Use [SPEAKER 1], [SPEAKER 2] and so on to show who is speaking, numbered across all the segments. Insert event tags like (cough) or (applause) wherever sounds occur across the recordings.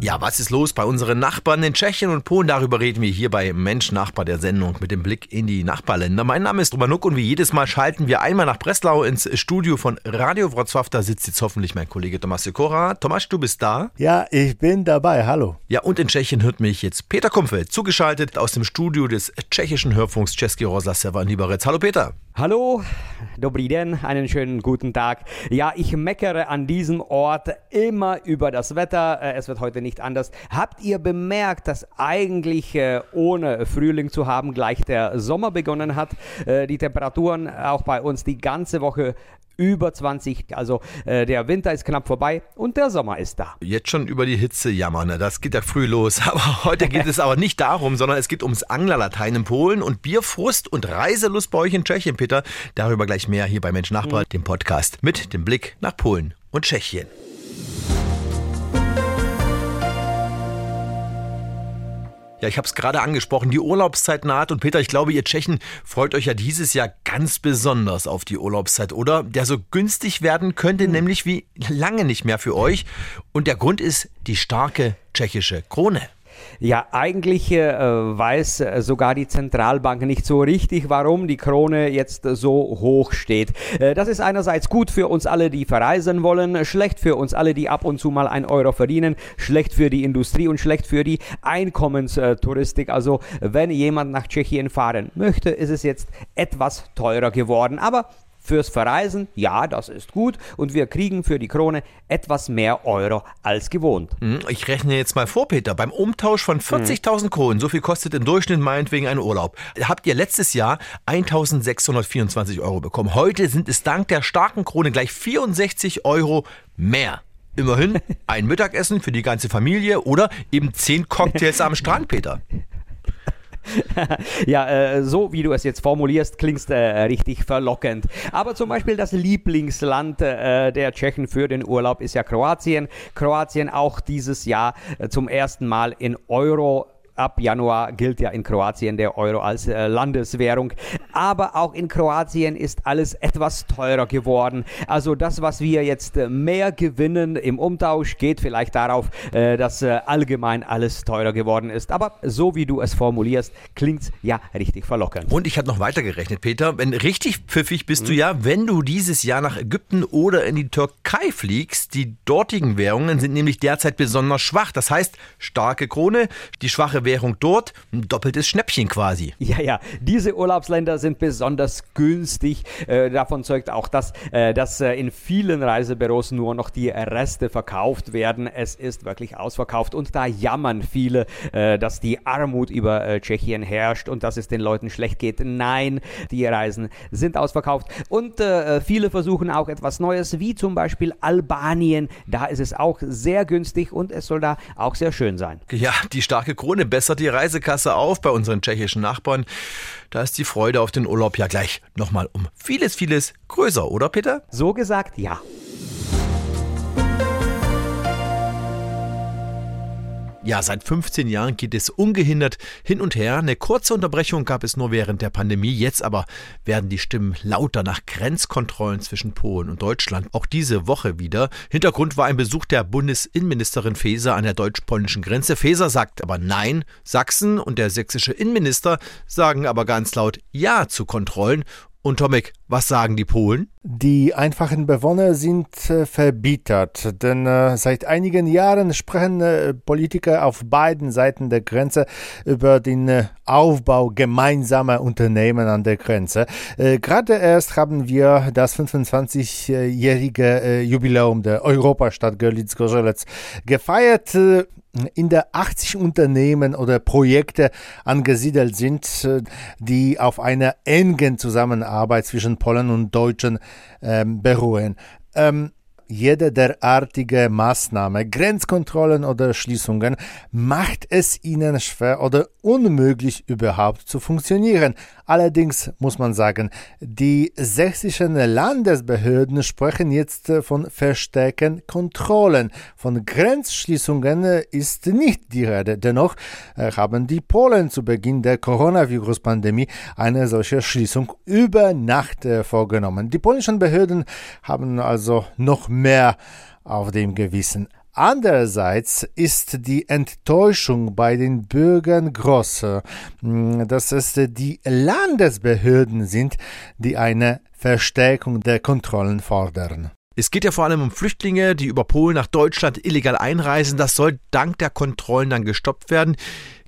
[SPEAKER 1] Ja, was ist los bei unseren Nachbarn in Tschechien und Polen? Darüber reden wir hier bei Mensch Nachbar der Sendung mit dem Blick in die Nachbarländer. Mein Name ist Romanuk und wie jedes Mal schalten wir einmal nach Breslau ins Studio von Radio Wrocław. Da sitzt jetzt hoffentlich mein Kollege Tomasz Sikora. Tomasz, du bist da?
[SPEAKER 2] Ja, ich bin dabei. Hallo.
[SPEAKER 1] Ja, und in Tschechien hört mich jetzt Peter Kumpfel, zugeschaltet aus dem Studio des tschechischen Hörfunks Český rozhlas Sever in Liberec. Hallo Peter.
[SPEAKER 3] Hallo, dobrý den, einen schönen guten Tag. Ja, ich meckere an diesem Ort immer über das Wetter. Äh, es wird heute nicht anders. Habt ihr bemerkt, dass eigentlich äh, ohne Frühling zu haben gleich der Sommer begonnen hat? Äh, die Temperaturen auch bei uns die ganze Woche über 20. Also äh, der Winter ist knapp vorbei und der Sommer ist da.
[SPEAKER 1] Jetzt schon über die Hitze jammern, ne? das geht ja früh los. (laughs) Aber heute geht es aber nicht darum, sondern es geht ums Anglerlatein in Polen und Bierfrust und Reiselust bei euch in Tschechien, Peter. Darüber gleich mehr hier bei Mensch Nachbar, mhm. dem Podcast mit dem Blick nach Polen und Tschechien. Ja, ich habe es gerade angesprochen, die Urlaubszeit naht und Peter, ich glaube, ihr Tschechen freut euch ja dieses Jahr ganz besonders auf die Urlaubszeit, oder? Der so günstig werden könnte, mhm. nämlich wie lange nicht mehr für euch. Und der Grund ist die starke tschechische Krone.
[SPEAKER 3] Ja, eigentlich äh, weiß äh, sogar die Zentralbank nicht so richtig, warum die Krone jetzt so hoch steht. Äh, das ist einerseits gut für uns alle, die verreisen wollen, schlecht für uns alle, die ab und zu mal ein Euro verdienen, schlecht für die Industrie und schlecht für die Einkommenstouristik. Also wenn jemand nach Tschechien fahren möchte, ist es jetzt etwas teurer geworden. Aber Fürs Verreisen, ja, das ist gut und wir kriegen für die Krone etwas mehr Euro als gewohnt.
[SPEAKER 1] Hm, ich rechne jetzt mal vor, Peter. Beim Umtausch von 40.000 hm. Kronen, so viel kostet im Durchschnitt meinetwegen ein Urlaub, habt ihr letztes Jahr 1.624 Euro bekommen. Heute sind es dank der starken Krone gleich 64 Euro mehr. Immerhin (laughs) ein Mittagessen für die ganze Familie oder eben 10 Cocktails am Strand, Peter. (laughs)
[SPEAKER 3] ja, äh, so wie du es jetzt formulierst, klingst äh, richtig verlockend. Aber zum Beispiel das Lieblingsland äh, der Tschechen für den Urlaub ist ja Kroatien. Kroatien auch dieses Jahr äh, zum ersten Mal in Euro ab Januar gilt ja in Kroatien der Euro als äh, Landeswährung. Aber auch in Kroatien ist alles etwas teurer geworden. Also das, was wir jetzt äh, mehr gewinnen im Umtausch, geht vielleicht darauf, äh, dass äh, allgemein alles teurer geworden ist. Aber so wie du es formulierst, klingt es ja richtig verlockend.
[SPEAKER 1] Und ich habe noch weiter gerechnet, Peter. Wenn richtig pfiffig bist mhm. du ja, wenn du dieses Jahr nach Ägypten oder in die Türkei fliegst. Die dortigen Währungen sind nämlich derzeit besonders schwach. Das heißt, starke Krone, die schwache Währung dort, ein doppeltes Schnäppchen quasi.
[SPEAKER 3] Ja, ja, diese Urlaubsländer sind besonders günstig. Äh, davon zeugt auch das, äh, dass äh, in vielen Reisebüros nur noch die Reste verkauft werden. Es ist wirklich ausverkauft und da jammern viele, dass die Armut über Tschechien herrscht und dass es den Leuten schlecht geht. Nein, die Reisen sind ausverkauft und viele versuchen auch etwas Neues, wie zum Beispiel Albanien. Da ist es auch sehr günstig und es soll da auch sehr schön sein.
[SPEAKER 1] Ja, die starke Krone bessert die Reisekasse auf bei unseren tschechischen Nachbarn. Da ist die Freude auf den Urlaub ja gleich nochmal um vieles, vieles größer, oder Peter?
[SPEAKER 3] So gesagt, ja.
[SPEAKER 1] Ja, seit 15 Jahren geht es ungehindert hin und her. Eine kurze Unterbrechung gab es nur während der Pandemie. Jetzt aber werden die Stimmen lauter nach Grenzkontrollen zwischen Polen und Deutschland. Auch diese Woche wieder. Hintergrund war ein Besuch der Bundesinnenministerin Faeser an der deutsch-polnischen Grenze. Faeser sagt aber Nein. Sachsen und der sächsische Innenminister sagen aber ganz laut Ja zu Kontrollen. Und Tomek, was sagen die Polen?
[SPEAKER 2] Die einfachen Bewohner sind äh, verbittert, denn äh, seit einigen Jahren sprechen äh, Politiker auf beiden Seiten der Grenze über den Aufbau gemeinsamer Unternehmen an der Grenze. Gerade erst haben wir das 25-jährige äh, Jubiläum der Europastadt Görlitz-Gorzelec gefeiert in der 80 Unternehmen oder Projekte angesiedelt sind, die auf einer engen Zusammenarbeit zwischen Polen und Deutschen um, bij jede derartige Maßnahme, Grenzkontrollen oder Schließungen, macht es ihnen schwer oder unmöglich überhaupt zu funktionieren. Allerdings muss man sagen, die sächsischen Landesbehörden sprechen jetzt von verstärkten Kontrollen. Von Grenzschließungen ist nicht die Rede. Dennoch äh, haben die Polen zu Beginn der Coronavirus-Pandemie eine solche Schließung über Nacht äh, vorgenommen. Die polnischen Behörden haben also noch mehr auf dem Gewissen. Andererseits ist die Enttäuschung bei den Bürgern groß, hm, dass es die Landesbehörden sind, die eine Verstärkung der Kontrollen fordern.
[SPEAKER 1] Es geht ja vor allem um Flüchtlinge, die über Polen nach Deutschland illegal einreisen. Das soll dank der Kontrollen dann gestoppt werden.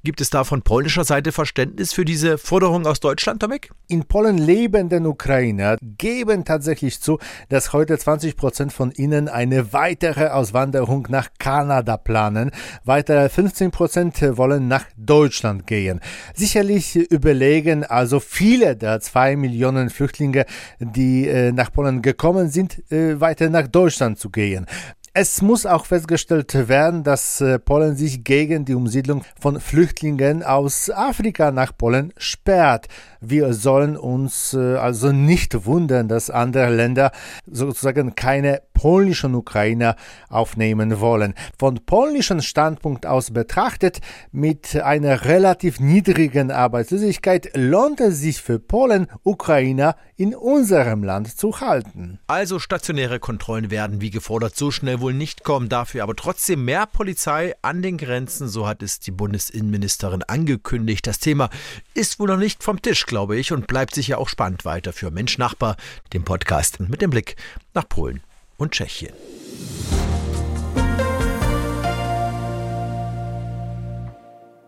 [SPEAKER 1] Gibt es da von polnischer Seite Verständnis für diese Forderung aus Deutschland, Tomek?
[SPEAKER 2] In Polen lebenden Ukrainer geben tatsächlich zu, dass heute 20 Prozent von ihnen eine weitere Auswanderung nach Kanada planen. Weitere 15 Prozent wollen nach Deutschland gehen. Sicherlich überlegen also viele der zwei Millionen Flüchtlinge, die äh, nach Polen gekommen sind, äh, weiter nach Deutschland zu gehen. Es muss auch festgestellt werden, dass äh, Polen sich gegen die Umsiedlung von Flüchtlingen aus Afrika nach Polen sperrt. Wir sollen uns äh, also nicht wundern, dass andere Länder sozusagen keine polnischen Ukrainer aufnehmen wollen. Von polnischem Standpunkt aus betrachtet, mit einer relativ niedrigen Arbeitslosigkeit lohnt es sich für Polen, Ukrainer in unserem Land zu halten.
[SPEAKER 1] Also stationäre Kontrollen werden wie gefordert so schnell wohl nicht kommen, dafür aber trotzdem mehr Polizei an den Grenzen, so hat es die Bundesinnenministerin angekündigt. Das Thema ist wohl noch nicht vom Tisch, glaube ich, und bleibt sicher auch spannend weiter für Mensch Nachbar, den Podcast mit dem Blick nach Polen und Tschechien.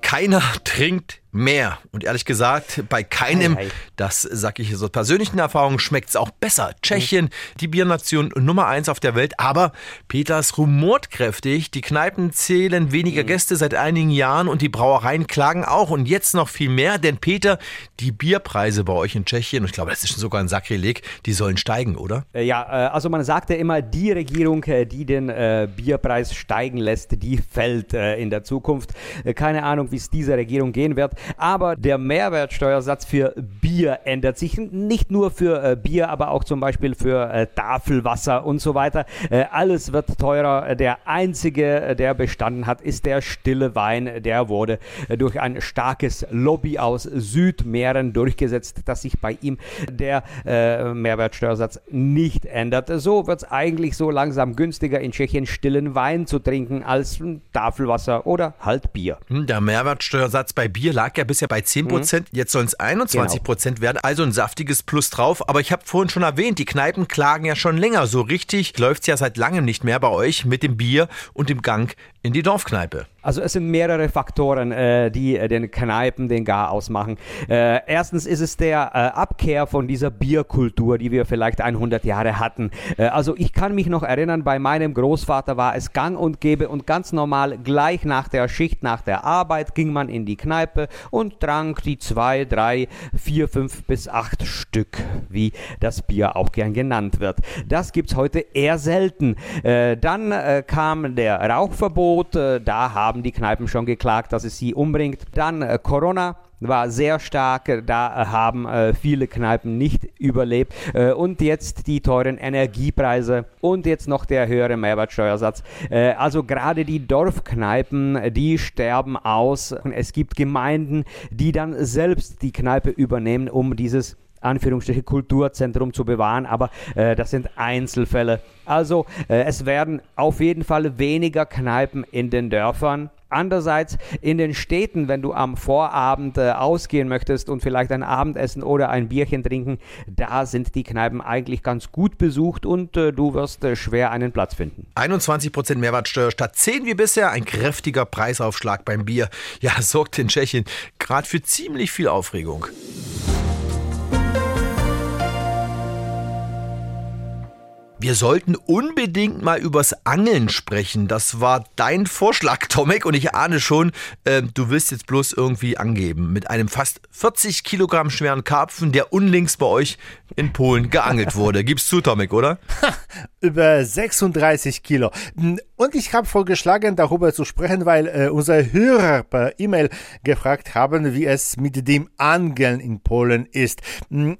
[SPEAKER 1] Keiner (laughs) trinkt mehr. Und ehrlich gesagt, bei keinem, das sage ich so persönlichen Erfahrungen, schmeckt es auch besser. Tschechien, die Biernation Nummer eins auf der Welt, aber Peters rumort kräftig. Die Kneipen zählen weniger mhm. Gäste seit einigen Jahren und die Brauereien klagen auch und jetzt noch viel mehr, denn Peter, die Bierpreise bei euch in Tschechien, und ich glaube, das ist sogar ein Sakrileg, die sollen steigen, oder?
[SPEAKER 3] Äh, ja, äh, also man sagt ja immer, die Regierung, äh, die den Bierpreis steigen lässt, die fällt in der Zukunft. Keine Ahnung, wie es dieser Regierung gehen wird. Aber der Mehrwertsteuersatz für Bier ändert sich. Nicht nur für äh, Bier, aber auch zum Beispiel für äh, Tafelwasser und so weiter. Äh, alles wird teurer. Der einzige, äh, der bestanden hat, ist der stille Wein. Der wurde äh, durch ein starkes Lobby aus Südmähren durchgesetzt, dass sich bei ihm der äh, Mehrwertsteuersatz nicht ändert. So wird es eigentlich so langsam günstiger in Tschechien stillen Wein zu trinken als Tafelwasser oder halt Bier.
[SPEAKER 1] Hm, der Mehrwertsteuersatz bei Bier lag lag ja bisher bei 10 Prozent, mhm. jetzt sollen es 21 Prozent genau. werden, also ein saftiges Plus drauf. Aber ich habe vorhin schon erwähnt, die Kneipen klagen ja schon länger. So richtig läuft es ja seit langem nicht mehr bei euch mit dem Bier und dem Gang in die Dorfkneipe.
[SPEAKER 3] Also es sind mehrere Faktoren, äh, die äh, den Kneipen den Gar ausmachen. Äh, erstens ist es der äh, Abkehr von dieser Bierkultur, die wir vielleicht 100 Jahre hatten. Äh, also ich kann mich noch erinnern, bei meinem Großvater war es gang und gäbe und ganz normal gleich nach der Schicht, nach der Arbeit ging man in die Kneipe und trank die zwei, drei, vier, fünf bis acht Stück, wie das Bier auch gern genannt wird. Das gibt's heute eher selten. Äh, dann kam der Rauchverbot, da haben haben die Kneipen schon geklagt, dass es sie umbringt. Dann äh, Corona war sehr stark, da äh, haben äh, viele Kneipen nicht überlebt. Äh, und jetzt die teuren Energiepreise und jetzt noch der höhere Mehrwertsteuersatz. Äh, also gerade die Dorfkneipen, die sterben aus. Es gibt Gemeinden, die dann selbst die Kneipe übernehmen, um dieses Anführungsstriche Kulturzentrum zu bewahren, aber äh, das sind Einzelfälle. Also äh, es werden auf jeden Fall weniger Kneipen in den Dörfern. Andererseits in den Städten, wenn du am Vorabend äh, ausgehen möchtest und vielleicht ein Abendessen oder ein Bierchen trinken, da sind die Kneipen eigentlich ganz gut besucht und äh, du wirst äh, schwer einen Platz finden.
[SPEAKER 1] 21% Mehrwertsteuer statt 10 wie bisher, ein kräftiger Preisaufschlag beim Bier. Ja, sorgt in Tschechien gerade für ziemlich viel Aufregung. Wir sollten unbedingt mal übers Angeln sprechen. Das war dein Vorschlag, Tomek, und ich ahne schon, äh, du willst jetzt bloß irgendwie angeben. Mit einem fast 40 Kilogramm schweren Karpfen, der unlängst bei euch in Polen geangelt wurde. (laughs) Gibst zu, Tomek, oder? (laughs)
[SPEAKER 2] Über 36 Kilo. Und ich habe vorgeschlagen, darüber zu sprechen, weil äh, unsere Hörer per E-Mail gefragt haben, wie es mit dem Angeln in Polen ist.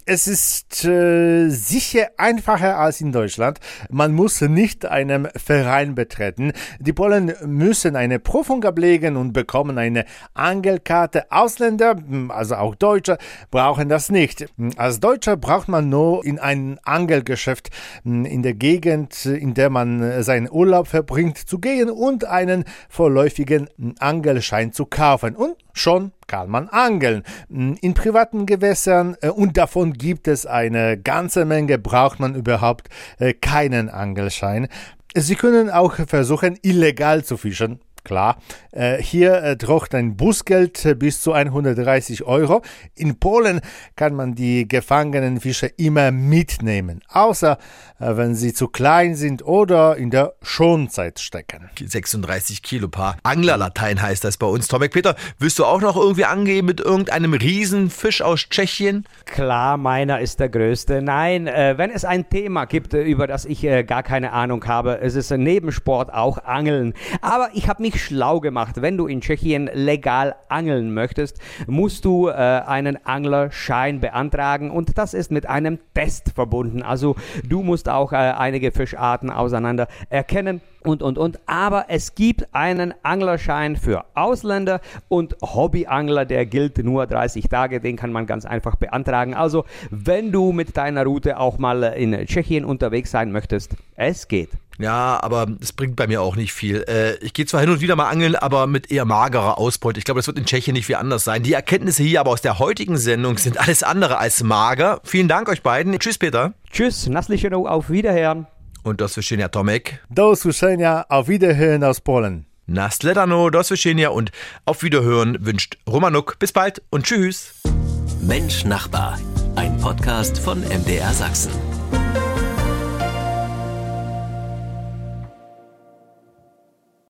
[SPEAKER 2] Es ist äh, sicher einfacher als in Deutschland. Man muss nicht einem Verein betreten. Die Polen müssen eine Prüfung ablegen und bekommen eine Angelkarte. Ausländer, also auch Deutsche, brauchen das nicht. Als Deutscher braucht man nur in ein Angelgeschäft in der Gegend, in der man seinen Urlaub verbringt, zu gehen und einen vorläufigen Angelschein zu kaufen. Und schon kann man angeln. In privaten Gewässern, äh, und davon gibt es eine ganze Menge, braucht man überhaupt äh, keinen Angelschein. Sie können auch versuchen, illegal zu fischen. Klar, äh, hier äh, droht ein Bußgeld äh, bis zu 130 Euro. In Polen kann man die gefangenen Fische immer mitnehmen, außer wenn sie zu klein sind oder in der Schonzeit stecken.
[SPEAKER 1] 36 Kilo Paar. Anglerlatein heißt das bei uns. Tomek Peter, willst du auch noch irgendwie angeben mit irgendeinem Riesenfisch aus Tschechien?
[SPEAKER 3] Klar, meiner ist der größte. Nein, wenn es ein Thema gibt, über das ich gar keine Ahnung habe, es ist ein Nebensport auch Angeln. Aber ich habe mich mich schlau gemacht. Wenn du in Tschechien legal angeln möchtest, musst du äh, einen Anglerschein beantragen und das ist mit einem Test verbunden. Also du musst auch äh, einige Fischarten auseinander erkennen und, und, und. Aber es gibt einen Anglerschein für Ausländer und Hobbyangler, der gilt nur 30 Tage. Den kann man ganz einfach beantragen. Also, wenn du mit deiner Route auch mal in Tschechien unterwegs sein möchtest, es geht.
[SPEAKER 1] Ja, aber es bringt bei mir auch nicht viel. Äh, ich gehe zwar hin und wieder mal angeln, aber mit eher magerer Ausbeute. Ich glaube, das wird in Tschechien nicht viel anders sein. Die Erkenntnisse hier aber aus der heutigen Sendung sind alles andere als mager. Vielen Dank euch beiden. Tschüss, Peter.
[SPEAKER 3] Tschüss, Nasliche auf Wiederhören.
[SPEAKER 1] Und do słyszenia Tomek.
[SPEAKER 2] Do usłyszenia, auf Wiederhören aus Polen.
[SPEAKER 1] Nasledano, do słyszenia und auf Wiederhören wünscht Romanuk. Bis bald und tschüss.
[SPEAKER 4] Mensch Nachbar, ein Podcast von MDR Sachsen.